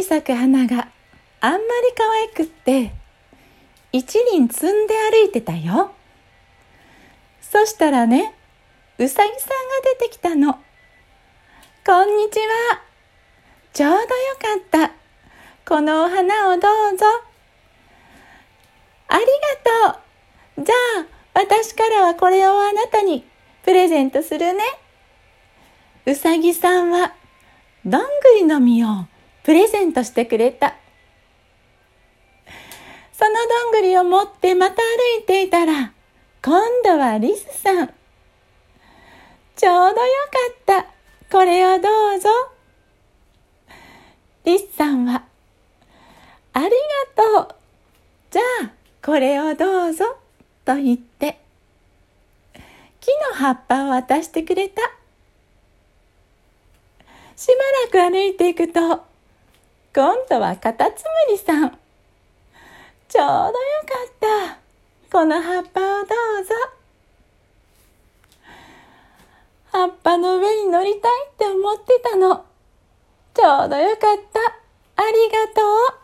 に咲く花があんまり可愛くって一輪積んで歩いてたよ。そしたらね、うさぎさんが出てきたの。こんにちは。ちょうどよかった。このお花をどうぞ。ありがとう。じゃあ、私からはこれをあなたにプレゼントするね。うさぎさんは、どんぐりの実をプレゼントしてくれた。そのどんぐりを持ってまた歩いていたら、今度はリスさん。ちょうどよかった。これをどうぞ。リスさんは、ありがとう。じゃあ、これをどうぞ。と言って、木の葉っぱを渡してくれた。しばらく歩いていくと、今度はカタツムリさん。ちょうどよかった。この葉っぱをどうぞ。葉っぱの上に乗りたいって思ってたの。ちょうどよかった。ありがとう。